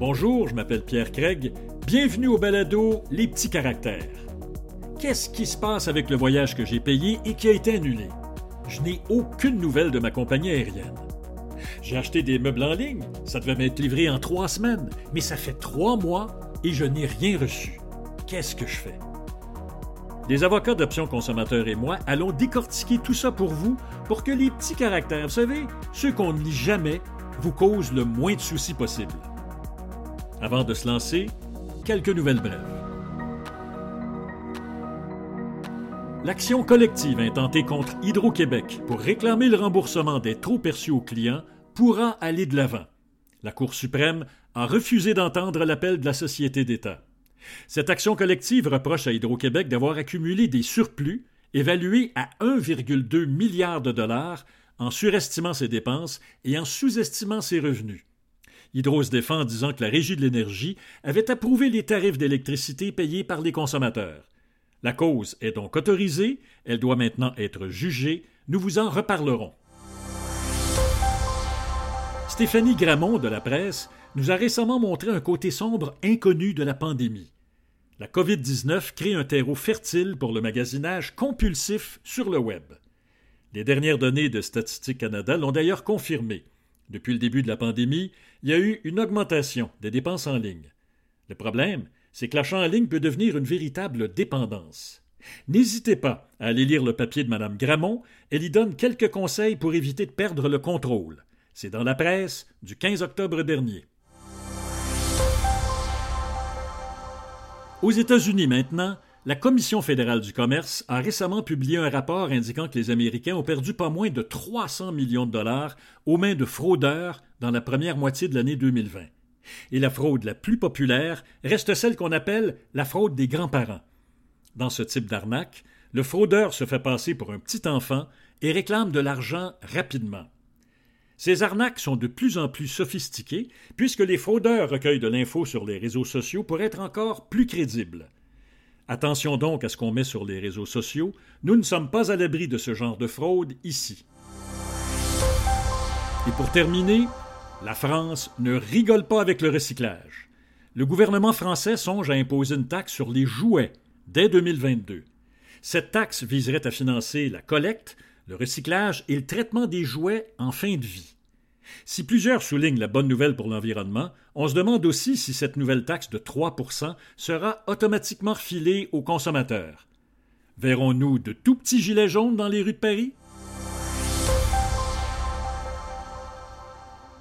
Bonjour, je m'appelle Pierre Craig. Bienvenue au balado Les petits caractères. Qu'est-ce qui se passe avec le voyage que j'ai payé et qui a été annulé? Je n'ai aucune nouvelle de ma compagnie aérienne. J'ai acheté des meubles en ligne, ça devait m'être livré en trois semaines, mais ça fait trois mois et je n'ai rien reçu. Qu'est-ce que je fais? Les avocats d'options consommateurs et moi allons décortiquer tout ça pour vous pour que les petits caractères, vous savez, ceux qu'on ne lit jamais, vous causent le moins de soucis possible. Avant de se lancer, quelques nouvelles brèves. L'action collective intentée contre Hydro-Québec pour réclamer le remboursement des trop perçus aux clients pourra aller de l'avant. La Cour suprême a refusé d'entendre l'appel de la Société d'État. Cette action collective reproche à Hydro-Québec d'avoir accumulé des surplus évalués à 1,2 milliard de dollars en surestimant ses dépenses et en sous-estimant ses revenus. Hydro se défend en disant que la Régie de l'énergie avait approuvé les tarifs d'électricité payés par les consommateurs. La cause est donc autorisée, elle doit maintenant être jugée, nous vous en reparlerons. Stéphanie Gramont de la presse nous a récemment montré un côté sombre inconnu de la pandémie. La COVID-19 crée un terreau fertile pour le magasinage compulsif sur le web. Les dernières données de Statistique Canada l'ont d'ailleurs confirmé. Depuis le début de la pandémie, il y a eu une augmentation des dépenses en ligne. Le problème, c'est que l'achat en ligne peut devenir une véritable dépendance. N'hésitez pas à aller lire le papier de Mme Gramont, elle y donne quelques conseils pour éviter de perdre le contrôle. C'est dans la presse du 15 octobre dernier. Aux États-Unis maintenant, la Commission fédérale du commerce a récemment publié un rapport indiquant que les Américains ont perdu pas moins de 300 millions de dollars aux mains de fraudeurs dans la première moitié de l'année 2020. Et la fraude la plus populaire reste celle qu'on appelle la fraude des grands-parents. Dans ce type d'arnaque, le fraudeur se fait passer pour un petit enfant et réclame de l'argent rapidement. Ces arnaques sont de plus en plus sophistiquées puisque les fraudeurs recueillent de l'info sur les réseaux sociaux pour être encore plus crédibles. Attention donc à ce qu'on met sur les réseaux sociaux, nous ne sommes pas à l'abri de ce genre de fraude ici. Et pour terminer, la France ne rigole pas avec le recyclage. Le gouvernement français songe à imposer une taxe sur les jouets dès 2022. Cette taxe viserait à financer la collecte, le recyclage et le traitement des jouets en fin de vie. Si plusieurs soulignent la bonne nouvelle pour l'environnement, on se demande aussi si cette nouvelle taxe de 3 sera automatiquement refilée aux consommateurs. Verrons-nous de tout petits gilets jaunes dans les rues de Paris?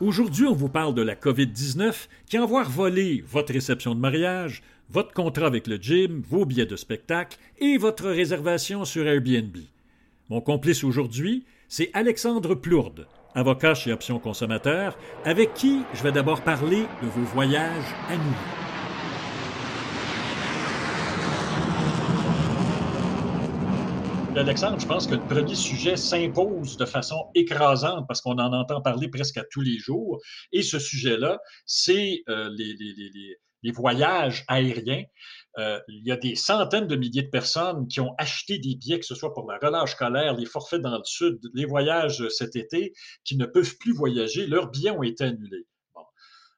Aujourd'hui, on vous parle de la COVID-19 qui envoie voler votre réception de mariage, votre contrat avec le gym, vos billets de spectacle et votre réservation sur Airbnb. Mon complice aujourd'hui, c'est Alexandre Plourde, avocat chez Options Consommateurs, avec qui je vais d'abord parler de vos voyages annulés. Alexandre, je pense que le premier sujet s'impose de façon écrasante parce qu'on en entend parler presque à tous les jours. Et ce sujet-là, c'est euh, les, les, voyages aériens. Euh, il y a des centaines de milliers de personnes qui ont acheté des billets, que ce soit pour la relâche scolaire, les forfaits dans le sud, les voyages cet été, qui ne peuvent plus voyager. Leurs billets ont été annulés.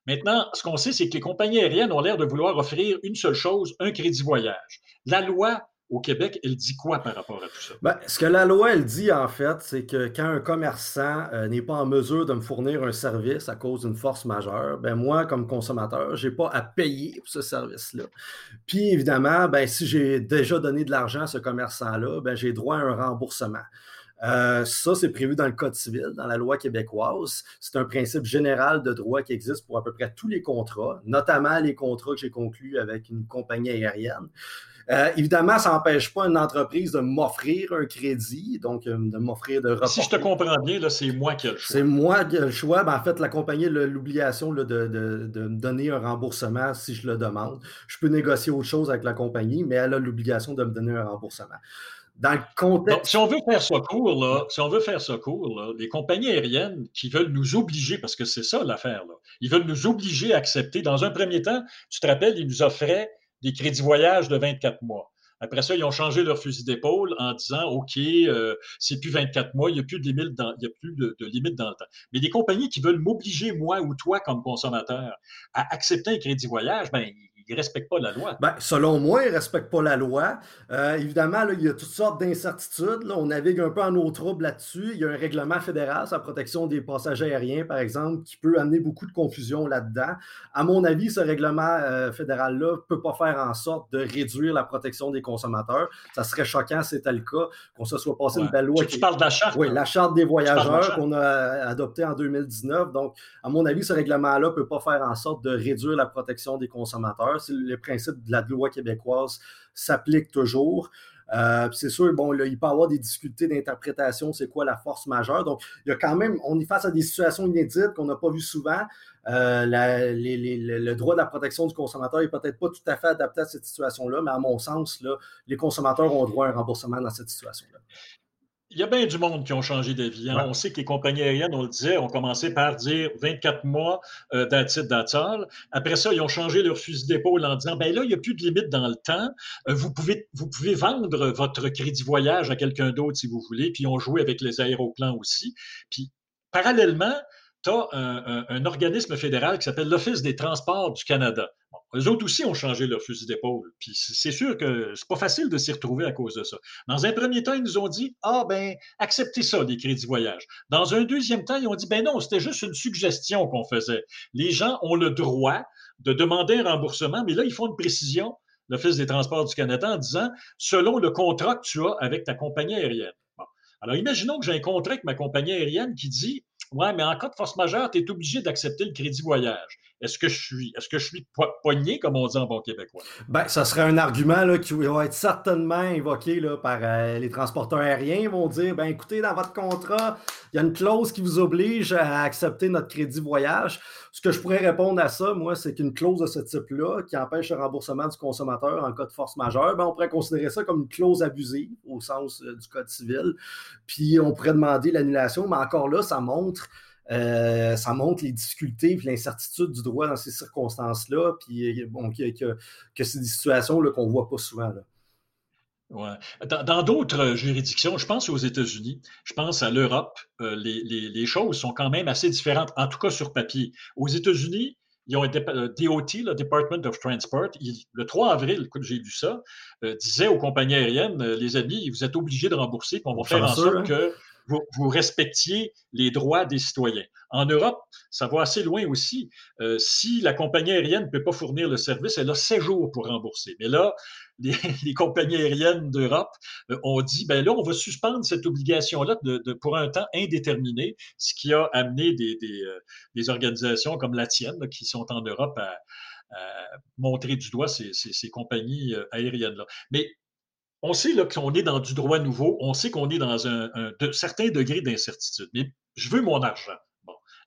Maintenant, ce qu'on sait, c'est que les compagnies aériennes ont l'air de vouloir offrir une seule chose, un crédit voyage. La loi au Québec, elle dit quoi par rapport à tout ça? Ben, ce que la loi, elle dit en fait, c'est que quand un commerçant euh, n'est pas en mesure de me fournir un service à cause d'une force majeure, ben moi, comme consommateur, je n'ai pas à payer pour ce service-là. Puis évidemment, ben, si j'ai déjà donné de l'argent à ce commerçant-là, ben, j'ai droit à un remboursement. Euh, ça, c'est prévu dans le Code civil, dans la loi québécoise. C'est un principe général de droit qui existe pour à peu près tous les contrats, notamment les contrats que j'ai conclus avec une compagnie aérienne. Euh, évidemment, ça n'empêche pas une entreprise de m'offrir un crédit, donc euh, de m'offrir de reporter. Si je te comprends bien, c'est moi qui ai le choix. C'est moi qui ai le choix. Ben, en fait, la compagnie a l'obligation de, me donner un remboursement si je le demande. Je peux négocier autre chose avec la compagnie, mais elle a l'obligation de me donner un remboursement. Dans le contexte... si on veut faire ça court, là, si on veut faire ça court, les compagnies aériennes qui veulent nous obliger, parce que c'est ça l'affaire, ils veulent nous obliger à accepter. Dans un premier temps, tu te rappelles, ils nous offraient des crédits voyage de 24 mois. Après ça, ils ont changé leur fusil d'épaule en disant OK, euh, c'est plus 24 mois, il n'y a plus de limite dans, y a plus de, limite dans le temps. Mais des compagnies qui veulent m'obliger, moi ou toi, comme consommateur, à accepter un crédit voyage, ben, ne respectent pas la loi. Ben, selon moi, ils ne respectent pas la loi. Euh, évidemment, il y a toutes sortes d'incertitudes. On navigue un peu en eau trouble là-dessus. Il y a un règlement fédéral sur la protection des passagers aériens, par exemple, qui peut amener beaucoup de confusion là-dedans. À mon avis, ce règlement euh, fédéral-là ne peut pas faire en sorte de réduire la protection des consommateurs. Ça serait choquant si c'était le cas, qu'on se soit passé une belle loi. Tu, parles de la charte? Oui, la charte des voyageurs qu'on a adoptée en 2019. Donc, à mon avis, ce règlement-là ne peut pas faire en sorte de réduire la protection des consommateurs les principes de la loi québécoise s'appliquent toujours. Euh, c'est sûr, bon, il peut y avoir des difficultés d'interprétation, c'est quoi la force majeure. Donc, il y a quand même, on est face à des situations inédites qu'on n'a pas vues souvent. Euh, le droit de la protection du consommateur n'est peut-être pas tout à fait adapté à cette situation-là, mais à mon sens, les consommateurs ont droit à un remboursement dans cette situation-là il y a bien du monde qui ont changé d'avis. Hein. On sait que les compagnies aériennes, on le disait, ont commencé par dire 24 mois euh, d'attitude Après ça, ils ont changé leur fusil d'épaule en disant, ben là, il n'y a plus de limite dans le temps. Euh, vous, pouvez, vous pouvez vendre votre crédit voyage à quelqu'un d'autre si vous voulez. Puis, ils ont joué avec les aéroplans aussi. Puis, parallèlement, tu as un, organisme fédéral qui s'appelle l'Office des transports du Canada. Eux autres aussi ont changé leur fusil d'épaule. Puis c'est sûr que c'est pas facile de s'y retrouver à cause de ça. Dans un premier temps, ils nous ont dit Ah, ben, acceptez ça, les crédits voyage. Dans un deuxième temps, ils ont dit Ben non, c'était juste une suggestion qu'on faisait. Les gens ont le droit de demander un remboursement, mais là, ils font une précision, l'Office des transports du Canada, en disant Selon le contrat que tu as avec ta compagnie aérienne. Alors, imaginons que j'ai un contrat avec ma compagnie aérienne qui dit Ouais, mais en cas de force majeure, tu es obligé d'accepter le crédit voyage. Est-ce que je suis est-ce que je suis comme on dit en bon québécois? Ben, ça serait un argument là, qui va être certainement invoqué là, par euh, les transporteurs aériens. Ils vont dire ben écoutez, dans votre contrat, il y a une clause qui vous oblige à accepter notre crédit voyage. Ce que je pourrais répondre à ça, moi, c'est qu'une clause de ce type-là, qui empêche le remboursement du consommateur en cas de force majeure, ben, on pourrait considérer ça comme une clause abusive au sens euh, du Code civil. Puis on pourrait demander l'annulation, mais encore là, ça montre euh, ça montre les difficultés et l'incertitude du droit dans ces circonstances-là, puis euh, bon, que, que, c'est des situations qu'on ne voit pas souvent. Là. Ouais. Dans d'autres juridictions, je pense aux États-Unis, je pense à l'Europe, euh, les, les, les, choses sont quand même assez différentes, en tout cas sur papier. Aux États-Unis, ils ont un DOT, le Department of Transport, le 3 avril, j'ai vu ça, disait aux compagnies aériennes, les amis, vous êtes obligés de rembourser, puis on va faire en sorte hein? que vous, respectiez les droits des citoyens. En Europe, ça va assez loin aussi. Euh, si la compagnie aérienne ne peut pas fournir le service, elle a 7 jours pour rembourser. Mais là, les, compagnies aériennes d'Europe euh, ont dit, ben là, on va suspendre cette obligation-là pour un temps indéterminé, ce qui a amené des, euh, organisations comme la tienne, qui sont en Europe, à, montrer du doigt ces, ces compagnies aériennes-là. Mais on sait qu'on est dans du droit nouveau, on sait qu'on est dans un, certain degré d'incertitude, mais je veux mon argent.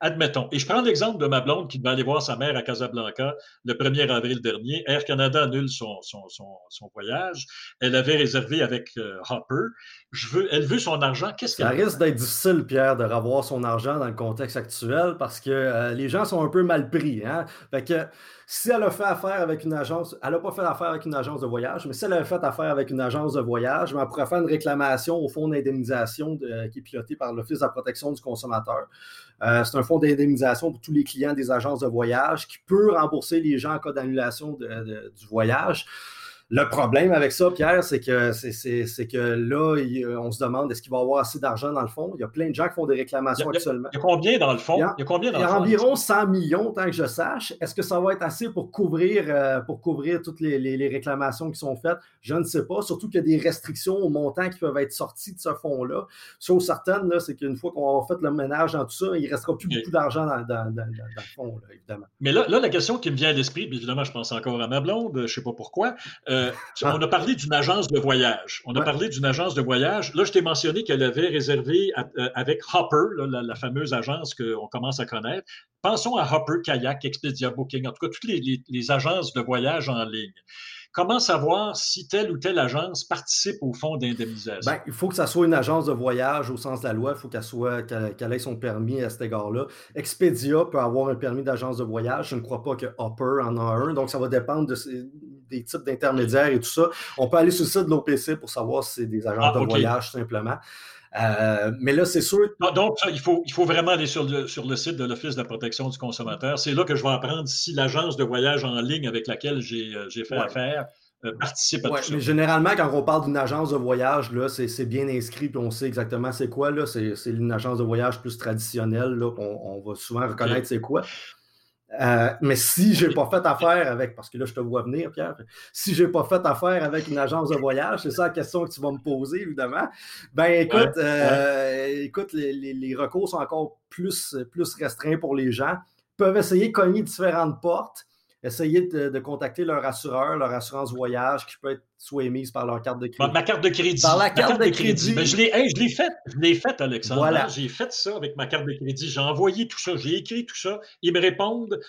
Admettons. Et je prends l'exemple de ma blonde qui devait aller voir sa mère à Casablanca le 1er avril dernier. Air Canada annule son, voyage. Elle avait réservé avec euh, Hopper. Je veux, elle veut son argent. Qu'est-ce Ça risque d'être difficile, Pierre, de revoir son argent dans le contexte actuel parce que euh, les gens sont un peu mal pris. Hein? Fait que si elle a fait affaire avec une agence, elle n'a pas fait affaire avec une agence de voyage, mais si elle a fait affaire avec une agence de voyage, elle pourrait faire une réclamation au fonds d'indemnisation qui est piloté par l'Office de la protection du consommateur. Euh, c'est un fonds d'indemnisation pour tous les clients des agences de voyage qui peut rembourser les gens en cas d'annulation du voyage. Le problème avec ça, Pierre, c'est que, c'est, que là, on se demande est-ce qu'il va y avoir assez d'argent dans le fond? Il y a plein de gens qui font des réclamations actuellement. Il y a combien dans le fond? Il y a, combien dans il y a environ 100 millions, tant que je sache. Est-ce que ça va être assez pour couvrir, euh, pour couvrir toutes les, réclamations qui sont faites? Je ne sais pas. Surtout qu'il y a des restrictions au montant qui peuvent être sorties de ce fonds-là. Chose certaine, là, c'est qu'une fois qu'on a fait le ménage dans tout ça, il ne restera plus beaucoup d'argent dans, le fond, évidemment. Mais là, là, la question qui me vient à l'esprit, évidemment, je pense encore à ma blonde, je ne sais pas pourquoi. Euh, on a parlé d'une agence de voyage. On a parlé d'une agence de voyage. Là, je t'ai mentionné qu'elle avait réservé euh, avec Hopper, la, fameuse agence qu'on commence à connaître. Pensons à Hopper, Kayak, Expedia, Booking, en tout cas, toutes les agences de voyage en ligne. Comment savoir si telle ou telle agence participe au fonds d'indemnisation? Ben, il faut que ça soit une agence de voyage au sens de la loi. Il faut qu'elle soit qu'elle ait son permis à cet égard-là. Expedia peut avoir un permis d'agence de voyage. Je ne crois pas que Hopper en a un. Donc, ça va dépendre de, des types d'intermédiaires et tout ça. On peut aller sur le site de l'OPC pour savoir si c'est des agents ah, de voyage, simplement. Euh, mais là, c'est sûr. Donc, il, faut, il faut vraiment aller sur le, sur le site de l'Office de la protection du consommateur. C'est là que je vais apprendre si l'agence de voyage en ligne avec laquelle j'ai euh, fait affaire euh, participe à tout ça. Mais généralement, quand on parle d'une agence de voyage, c'est bien inscrit puis on sait exactement c'est quoi. C'est une agence de voyage plus traditionnelle. Là, on, va souvent reconnaître c'est quoi. Euh, mais si j'ai pas fait affaire avec, parce que là je te vois venir, Pierre, si j'ai pas fait affaire avec une agence de voyage, c'est ça la question que tu vas me poser, évidemment. Ben écoute, euh, écoute, les, recours sont encore plus, plus restreints pour les gens. Ils peuvent essayer de cogner différentes portes essayer de, contacter leur assureur, leur assurance voyage qui peut être soit émise par leur carte de crédit. Ma carte de crédit. Par la carte, de, crédit. Ben, je l'ai faite, je l'ai faite, Alexandre. Voilà. J'ai fait ça avec ma carte de crédit. J'ai envoyé tout ça, j'ai écrit tout ça. Ils me répondent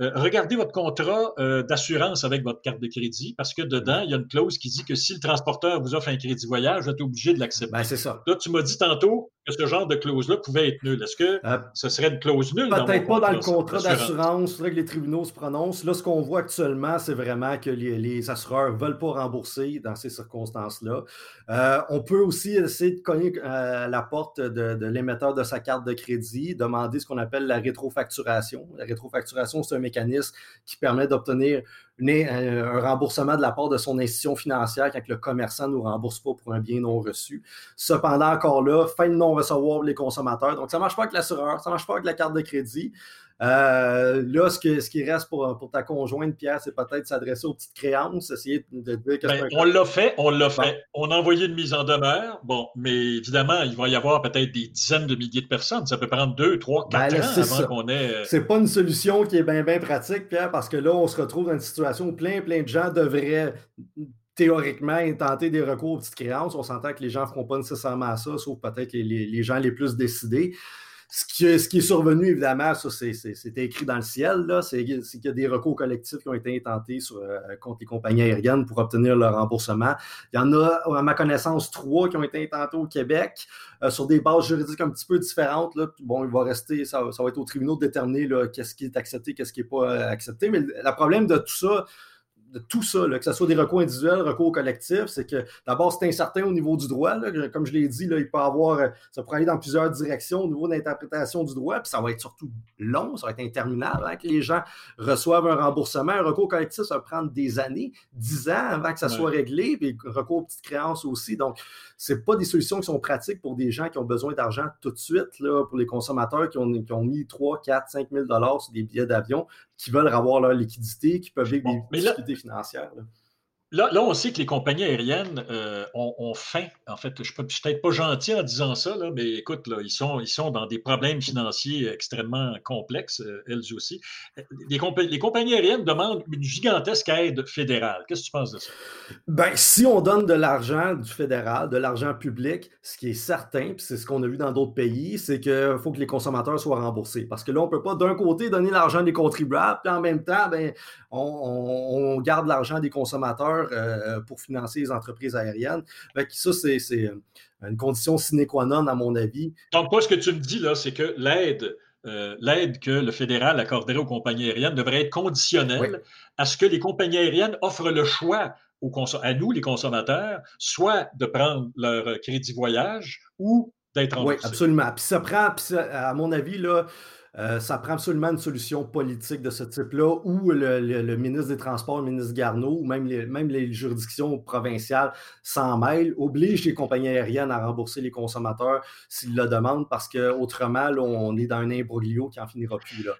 euh, regardez votre contrat euh, d'assurance avec votre carte de crédit parce que dedans, il y a une clause qui dit que si le transporteur vous offre un crédit voyage, vous êtes obligé de l'accepter. Ben, c'est ça. Là, tu m'as dit tantôt que ce genre de clause-là pouvait être nulle. Est-ce que euh, ce serait une clause nulle? Peut-être pas dans le contrat d'assurance? Faudrait que les tribunaux se prononcent. Là, ce qu'on voit actuellement, c'est vraiment que les, assureurs ne veulent pas rembourser dans ces circonstances-là. on peut aussi essayer de cogner la porte de, de l'émetteur de sa carte de crédit, demander ce qu'on appelle la rétrofacturation. La rétrofacturation, c'est un mécanisme qui permet d'obtenir un remboursement de la part de son institution financière quand le commerçant ne nous rembourse pas pour un bien non reçu. Cependant, encore là, fin de non-recevoir les consommateurs. Donc, ça ne marche pas avec l'assureur, ça ne marche pas avec la carte de crédit. Euh, là, ce, ce, qui reste pour, pour ta conjointe, Pierre, c'est peut-être s'adresser aux petites créances, essayer de dire que ben, On l'a fait, on l'a fait. On a envoyé une mise en demeure. Bon, mais évidemment, il va y avoir peut-être des dizaines de milliers de personnes. Ça peut prendre deux, trois, ben, quatre ans avant qu'on ait. Euh, c'est pas une solution qui est bien, bien pratique, Pierre, parce que là, on se retrouve dans une situation où plein, plein de gens devraient théoriquement tenter des recours aux petites créances. On s'entend que les gens ne feront pas nécessairement ça, sauf peut-être les, les, gens les plus décidés. Ce qui, est survenu, évidemment, ça, c'est écrit dans le ciel, c'est qu'il y a des recours collectifs qui ont été intentés euh, contre les compagnies aériennes pour obtenir leur remboursement. Il y en a, à ma connaissance, trois qui ont été intentés au Québec euh, sur des bases juridiques un petit peu différentes. Bon, il va rester, ça, va être au tribunal de déterminer qu'est-ce qui est accepté, qu'est-ce qui n'est pas euh, accepté. Mais le problème de tout ça, de tout ça, que ce soit des recours individuels, recours collectifs, c'est que d'abord, c'est incertain au niveau du droit. Comme je l'ai dit, là, il peut avoir, ça pourrait aller dans plusieurs directions au niveau d'interprétation du droit, puis ça va être surtout long, ça va être interminable hein, que les gens reçoivent un remboursement. Un recours collectif, ça va prendre des années, dix ans avant que ça soit réglé, puis recours aux petites créances aussi. Donc, c'est pas des solutions qui sont pratiques pour des gens qui ont besoin d'argent tout de suite, là, pour les consommateurs qui ont, qui ont mis 3, 4, 5 000 sur des billets d'avion, qui veulent avoir leur liquidité, qui peuvent vivre des difficultés financières. Là. On sait que les compagnies aériennes euh, ont, faim. En fait, je ne suis peut-être pas gentil en disant ça, mais écoute, là, ils, sont, ils sont dans des problèmes financiers extrêmement complexes, euh, elles aussi. Les, les, compagnies aériennes demandent une gigantesque aide fédérale. Qu'est-ce que tu penses de ça? Ben, si on donne de l'argent du fédéral, de l'argent public, ce qui est certain, puis c'est ce qu'on a vu dans d'autres pays, c'est qu'il faut que les consommateurs soient remboursés. Parce que là, on ne peut pas d'un côté donner l'argent des contribuables, puis en même temps, ben, on, garde l'argent des consommateurs euh, pour financer les entreprises aériennes. ça, c'est euh, une condition sine qua non, à mon avis. Donc, toi, ce que tu me dis, là, c'est que l'aide euh, l'aide que le fédéral accorderait aux compagnies aériennes devrait être conditionnelle à ce que les compagnies aériennes offrent le choix aux à nous, les consommateurs, soit de prendre leur crédit voyage ou d'être remboursés. Oui, absolument. Puis ça prend, à mon avis, là, euh, ça prend absolument une solution politique de ce type-là où le, ministre des Transports, le ministre Garneau, ou même les, même les juridictions provinciales s'en mêlent, obligent les compagnies aériennes à rembourser les consommateurs s'ils le demandent parce qu'autrement, on est dans un imbroglio qui n'en finira plus. Là.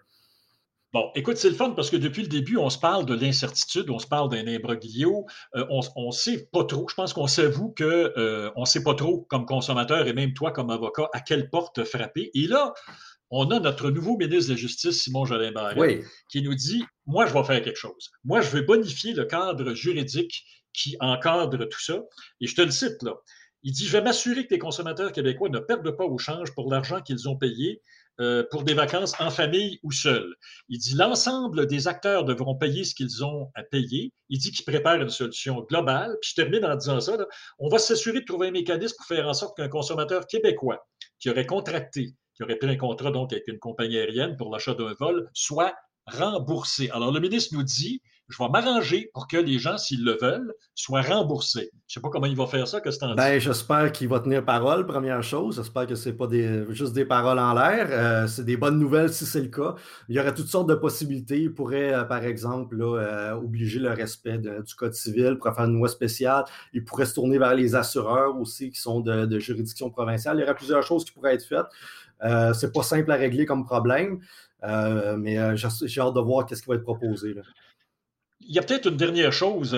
Bon, écoute, c'est le fun parce que depuis le début, on se parle de l'incertitude, on se parle d'un imbroglio. Euh, on ne sait pas trop. Je pense qu'on s'avoue qu'on euh, ne sait pas trop, comme consommateur et même toi, comme avocat, à quelle porte frapper. Et là, on a notre nouveau ministre de la Justice, Simon Jolin qui nous dit Moi, je vais faire quelque chose. Moi, je vais bonifier le cadre juridique qui encadre tout ça. Et je te le cite là. Il dit Je vais m'assurer que les consommateurs québécois ne perdent pas au change pour l'argent qu'ils ont payé euh, pour des vacances en famille ou seuls. Il dit l'ensemble des acteurs devront payer ce qu'ils ont à payer. Il dit qu'il prépare une solution globale. Puis je termine en disant ça. on va s'assurer de trouver un mécanisme pour faire en sorte qu'un consommateur québécois qui aurait contracté qui aurait pris un contrat donc avec une compagnie aérienne pour l'achat d'un vol soit remboursé. Alors, le ministre nous dit je vais m'arranger pour que les gens, s'ils le veulent, soient remboursés. Je ne sais pas comment il va faire ça, que c'est en ben, J'espère qu'il va tenir parole, première chose. J'espère que ce n'est pas des, juste des paroles en l'air. Euh, c'est des bonnes nouvelles si c'est le cas. Il y aurait toutes sortes de possibilités. Il pourrait, euh, par exemple, là, obliger le respect du Code civil, pour faire une loi spéciale. Il pourrait se tourner vers les assureurs aussi qui sont de, de juridiction provinciale. Il y aurait plusieurs choses qui pourraient être faites. Euh, c'est pas simple à régler comme problème, euh, mais euh, j'ai hâte de voir ce qui va être proposé. Il y a peut-être une dernière chose,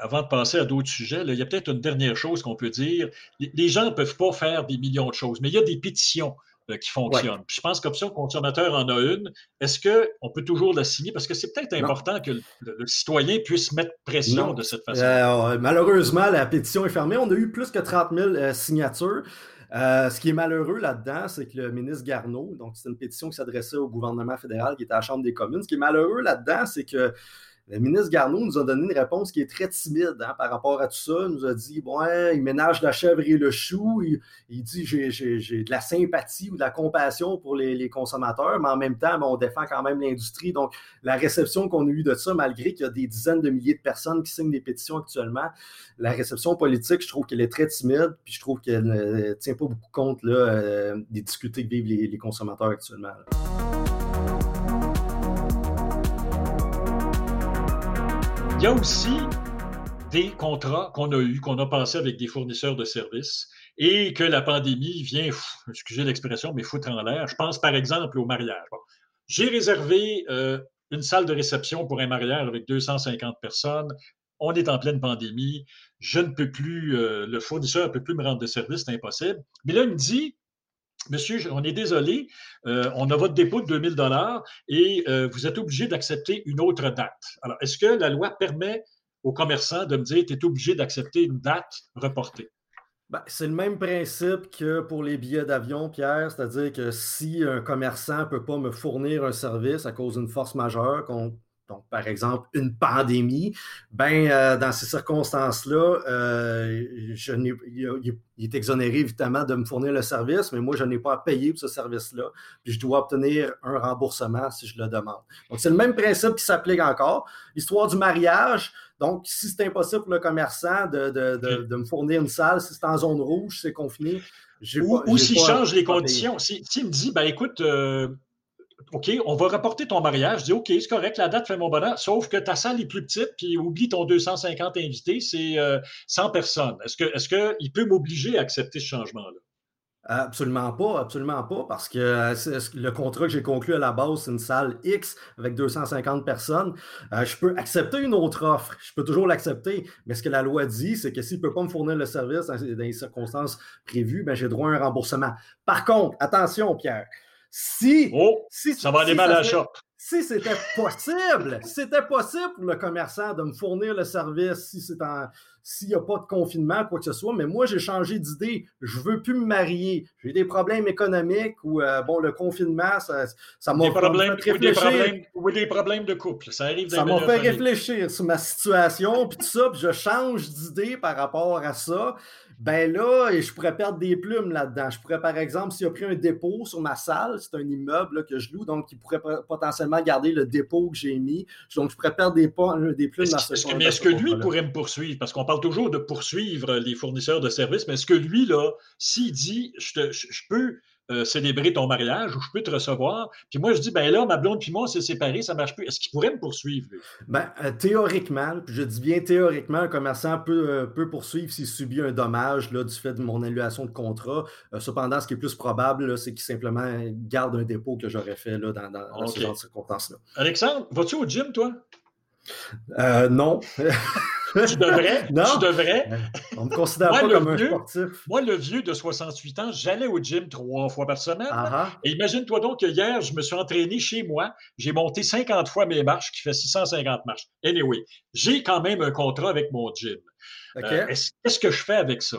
avant de passer à d'autres sujets, il y a peut-être une dernière chose qu'on peut dire. Les, gens ne peuvent pas faire des millions de choses, mais il y a des pétitions qui fonctionnent. je pense qu'Option Consommateur en a une. Est-ce qu'on peut toujours la signer? Parce que c'est peut-être important que le, citoyen puisse mettre pression de cette façon. malheureusement, la pétition est fermée. On a eu plus que 30 000 signatures. Euh, ce qui est malheureux là-dedans, c'est que le ministre Garneau, donc c'est une pétition qui s'adressait au gouvernement fédéral qui était à la Chambre des communes, ce qui est malheureux là-dedans, c'est que le ministre Garneau nous a donné une réponse qui est très timide hein, par rapport à tout ça. Il nous a dit bon, il ménage la chèvre et le chou. Il, dit j'ai de la sympathie ou de la compassion pour les, consommateurs, mais en même temps, on défend quand même l'industrie. Donc, la réception qu'on a eue de ça, malgré qu'il y a des dizaines de milliers de personnes qui signent des pétitions actuellement, la réception politique, je trouve qu'elle est très timide, puis je trouve qu'elle ne tient pas beaucoup compte euh, des difficultés que vivent les, consommateurs actuellement. Il y a aussi des contrats qu'on a eus, qu'on a passés avec des fournisseurs de services et que la pandémie vient, excusez l'expression, mais foutre en l'air. Je pense par exemple au mariage. J'ai réservé euh, une salle de réception pour un mariage avec 250 personnes. On est en pleine pandémie. Je ne peux plus, euh, le fournisseur ne peut plus me rendre de service, c'est impossible. Mais là, il me dit, Monsieur, on est désolé, euh, on a votre dépôt de 2000 dollars et euh, vous êtes obligé d'accepter une autre date. Alors, est-ce que la loi permet aux commerçants de me dire, tu es obligé d'accepter une date reportée? Ben, c'est le même principe que pour les billets d'avion, Pierre, c'est-à-dire que si un commerçant ne peut pas me fournir un service à cause d'une force majeure, qu'on donc par exemple une pandémie, ben euh, dans ces circonstances-là, euh, il, est exonéré évidemment de me fournir le service, mais moi je n'ai pas à payer pour ce service-là, puis je dois obtenir un remboursement si je le demande. Donc c'est le même principe qui s'applique encore. L'histoire du mariage, donc si c'est impossible pour le commerçant de, me fournir une salle, si c'est en zone rouge, c'est confiné. Ou, ou s'il change les conditions, s'il me dit, ben écoute, euh, OK, on va rapporter ton mariage. Je dis, OK, c'est correct, la date fait mon bonheur, sauf que ta salle est plus petite, puis oublie ton 250 invités, c'est 100 euh, personnes. Est-ce qu'il est peut m'obliger à accepter ce changement-là? Absolument pas, absolument pas, parce que euh, le contrat que j'ai conclu à la base, c'est une salle X avec 250 personnes. Euh, je peux accepter une autre offre, je peux toujours l'accepter, mais ce que la loi dit, c'est que s'il ne peut pas me fournir le service dans, les circonstances prévues, ben, j'ai droit à un remboursement. Par contre, attention, Pierre, si, oh, ça va aller mal à la Si c'était possible, c'était possible pour le commerçant de me fournir le service si c'est en, s'il n'y a pas de confinement, quoi que ce soit. Mais moi, j'ai changé d'idée. Je ne veux plus me marier. J'ai des problèmes économiques ou, euh, bon, le confinement, ça, ça m'a fait réfléchir. Ou des, problèmes, de couple. Ça arrive Ça m'a fait réfléchir sur ma situation, puis tout ça, puis je change d'idée par rapport à ça ben là, je pourrais perdre des plumes là-dedans. Je pourrais, par exemple, s'il a pris un dépôt sur ma salle, c'est un immeuble que je loue, donc il pourrait potentiellement garder le dépôt que j'ai mis. Donc, je pourrais perdre des, des plumes dans ce Mais est-ce que lui pourrait me poursuivre? Parce qu'on parle toujours de poursuivre les fournisseurs de services, mais est-ce que lui, là, s'il dit, je, je peux euh, célébrer ton mariage ou je peux te recevoir. Puis moi, je dis, ben là, ma blonde puis moi, on s'est séparés, ça marche plus. Est-ce qu'il pourrait me poursuivre? Ben, euh, théoriquement, je dis bien théoriquement, un commerçant peut, euh, peut poursuivre s'il subit un dommage là, du fait de mon annulation de contrat. cependant, ce qui est plus probable, c'est qu'il simplement garde un dépôt que j'aurais fait là, dans, dans ce genre de circonstances-là. Alexandre, vas-tu au gym, toi? non. tu devrais. Non? Tu devrais. On me considère pas comme un sportif. Moi, le vieux de 68 ans, j'allais au gym trois fois par semaine. Ah, ah. Et imagine-toi donc que hier, je me suis entraîné chez moi. J'ai monté 50 fois mes marches, qui fait 650 marches. Anyway, j'ai quand même un contrat avec mon gym. Euh, qu'est-ce que je fais avec ça?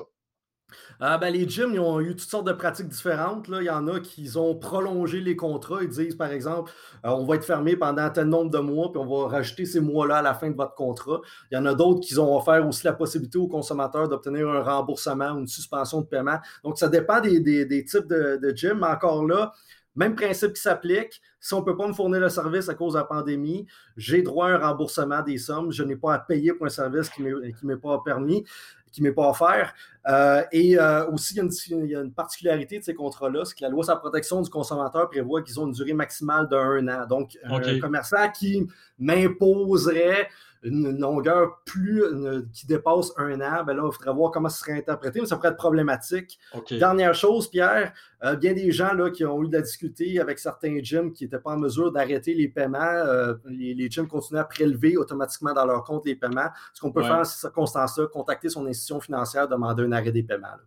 Ah, ben, les gyms, ils ont eu toutes sortes de pratiques différentes. Là. Il y en a qui ont prolongé les contrats. Ils disent, par exemple, euh, on va être fermé pendant tel nombre de mois, puis on va rajouter ces mois-là à la fin de votre contrat. Il y en a d'autres qui ont offert aussi la possibilité aux consommateurs d'obtenir un remboursement ou une suspension de paiement. Donc, ça dépend des, types de, de gym. Mais encore là, Même principe qui s'applique. Si on ne peut pas me fournir le service à cause de la pandémie, j'ai droit à un remboursement des sommes. Je n'ai pas à payer pour un service qui ne m'est pas permis qui ne m'est pas offert. Euh, et euh, aussi, il y, a une, particularité de ces contrats-là, c'est que la loi sur la protection du consommateur prévoit qu'ils ont une durée maximale d'un an. Donc, un commerçant qui m'imposerait une longueur plus qui dépasse un an, ben là, il faudrait voir comment ça serait interprété, mais ça pourrait être problématique. Dernière chose, Pierre, euh, bien des gens là, qui ont eu de la difficulté avec certains gyms qui n'étaient pas en mesure d'arrêter les paiements, euh, les, gyms continuent à prélever automatiquement dans leur compte les paiements. Ce qu'on peut faire dans ces circonstances-là, contacter son institution financière, demander un arrêt des paiements.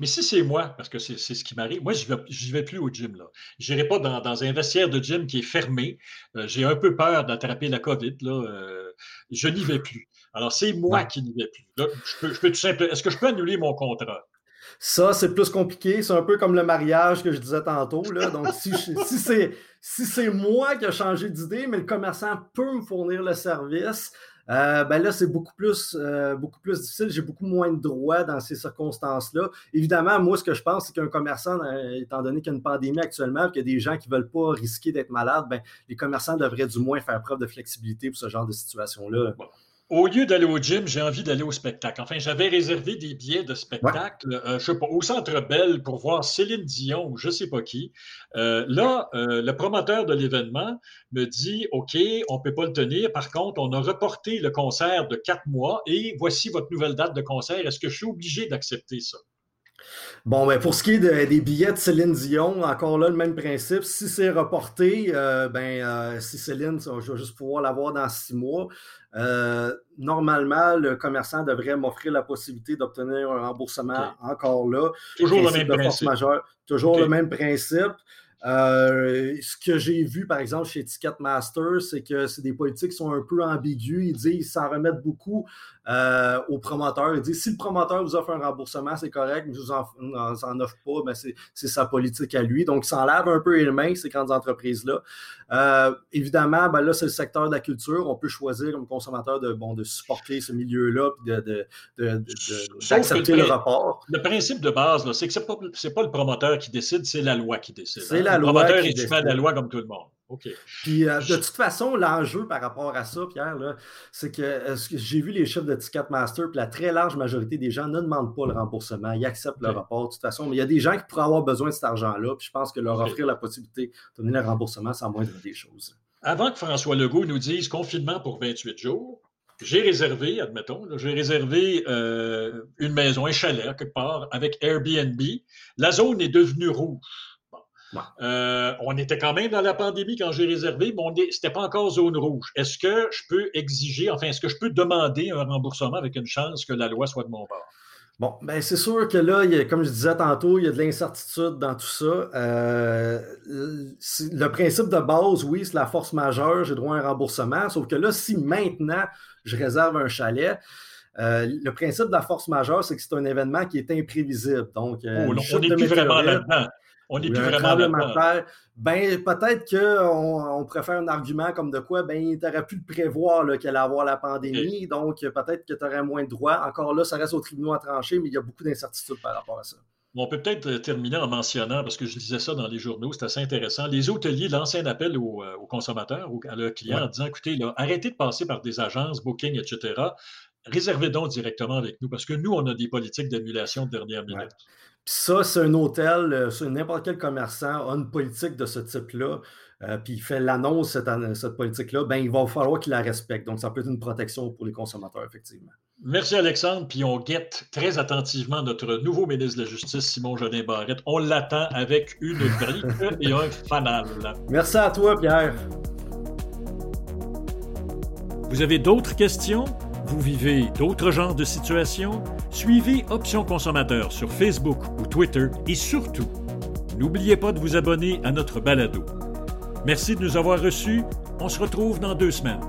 Mais si c'est moi, parce que c'est ce qui m'arrive, moi, je n'y vais, plus au gym. Je n'irai pas dans, un vestiaire de gym qui est fermé. Euh, j'ai un peu peur d'attraper la COVID. Là. Euh, je n'y vais plus. Alors, c'est moi qui n'y vais plus. je peux, tout Est-ce que je peux annuler mon contrat? Ça, c'est plus compliqué. C'est un peu comme le mariage que je disais tantôt. Là. Donc, si, si c'est moi qui ai changé d'idée, mais le commerçant peut me fournir le service, euh, ben là, c'est beaucoup plus, euh, beaucoup plus difficile. J'ai beaucoup moins de droits dans ces circonstances-là. Évidemment, moi, ce que je pense, c'est qu'un commerçant, euh, étant donné qu'il y a une pandémie actuellement, qu'il y a des gens qui ne veulent pas risquer d'être malades, ben, les commerçants devraient du moins faire preuve de flexibilité pour ce genre de situation-là. Au lieu d'aller au gym, j'ai envie d'aller au spectacle. Enfin, j'avais réservé des billets de spectacle, euh, je sais pas, au Centre Bell pour voir Céline Dion ou je sais pas qui. Euh, là, euh, le promoteur de l'événement me dit, OK, on ne peut pas le tenir. Par contre, on a reporté le concert de quatre mois et voici votre nouvelle date de concert. Est-ce que je suis obligé d'accepter ça? Bon, ben pour ce qui est des billets de Céline Dion, encore là, le même principe. Si c'est reporté, ben si Céline, je vais juste pouvoir l'avoir dans six mois. Euh, normalement, le commerçant devrait m'offrir la possibilité d'obtenir un remboursement encore là. Toujours le même principe. toujours le même principe. Euh, ce que j'ai vu, par exemple, chez Ticketmaster, c'est que c'est des politiques qui sont un peu ambiguës. Ils disent qu'ils s'en remettent beaucoup euh, aux promoteurs. Ils disent si le promoteur vous offre un remboursement, c'est correct, mais je vous en, offre pas, ben c'est sa politique à lui. Donc, s'en lavent un peu les mains, ces grandes entreprises-là. Euh, évidemment, ben là, c'est le secteur de la culture. On peut choisir comme consommateur de, bon, de supporter ce milieu-là et d'accepter le, rapport. Le principe de base, c'est que ce n'est pas, pas, le promoteur qui décide, c'est la loi qui décide. C'est la loi. Le promoteur est la loi comme tout le monde. Puis euh, de toute façon, l'enjeu par rapport à ça, Pierre, c'est que, euh, j'ai vu les chiffres de Ticketmaster, puis la très large majorité des gens ne demandent pas le remboursement, ils acceptent le rapport de toute façon. Mais il y a des gens qui pourraient avoir besoin de cet argent-là, puis je pense que leur offrir la possibilité de donner le remboursement, c'est moindre des choses. Avant que François Legault nous dise confinement pour 28 jours, j'ai réservé, admettons, j'ai réservé euh, une maison, un chalet quelque part avec Airbnb. La zone est devenue rouge. Euh, on était quand même dans la pandémie quand j'ai réservé, mais ce n'était pas encore zone rouge. Est-ce que je peux exiger, enfin, est-ce que je peux demander un remboursement avec une chance que la loi soit de mon bord? Bon, ben c'est sûr que là, comme je disais tantôt, il y a de l'incertitude dans tout ça. Euh, le principe de base, oui, c'est la force majeure, j'ai droit à un remboursement. Sauf que là, si maintenant je réserve un chalet, euh, le principe de la force majeure, c'est que c'est un événement qui est imprévisible. Donc, oh, on n'est plus vraiment là-dedans. On n'est plus vraiment là Ben, peut-être qu'on on préfère un argument comme de quoi, ben, tu aurais pu le prévoir qu'elle allait avoir la pandémie, donc peut-être que tu aurais moins de droits. Encore là, ça reste au tribunal à trancher, mais il y a beaucoup d'incertitudes par rapport à ça. On peut peut-être euh, terminer en mentionnant, parce que je disais ça dans les journaux, c'est assez intéressant. Les hôteliers lancent un appel aux, euh, consommateurs, à leurs clients, en disant écoutez, arrêtez de passer par des agences, Booking, etc. Réservez donc directement avec nous, parce que nous, on a des politiques d'annulation de dernière minute ça, c'est un hôtel, euh, n'importe quel commerçant a une politique de ce type-là, euh, puis il fait l'annonce cette, cette politique-là, ben, il va falloir qu'il la respecte. Donc, ça peut être une protection pour les consommateurs, effectivement. Merci, Alexandre. Puis on guette très attentivement notre nouveau ministre de la Justice, Simon Jolin Barrette. On l'attend avec une brique et un fanal. Merci à toi, Pierre. Vous avez d'autres questions? Vous vivez d'autres genres de situations? Suivez Options Consommateurs sur Facebook ou Twitter et surtout, n'oubliez pas de vous abonner à notre balado. Merci de nous avoir reçus. On se retrouve dans deux semaines.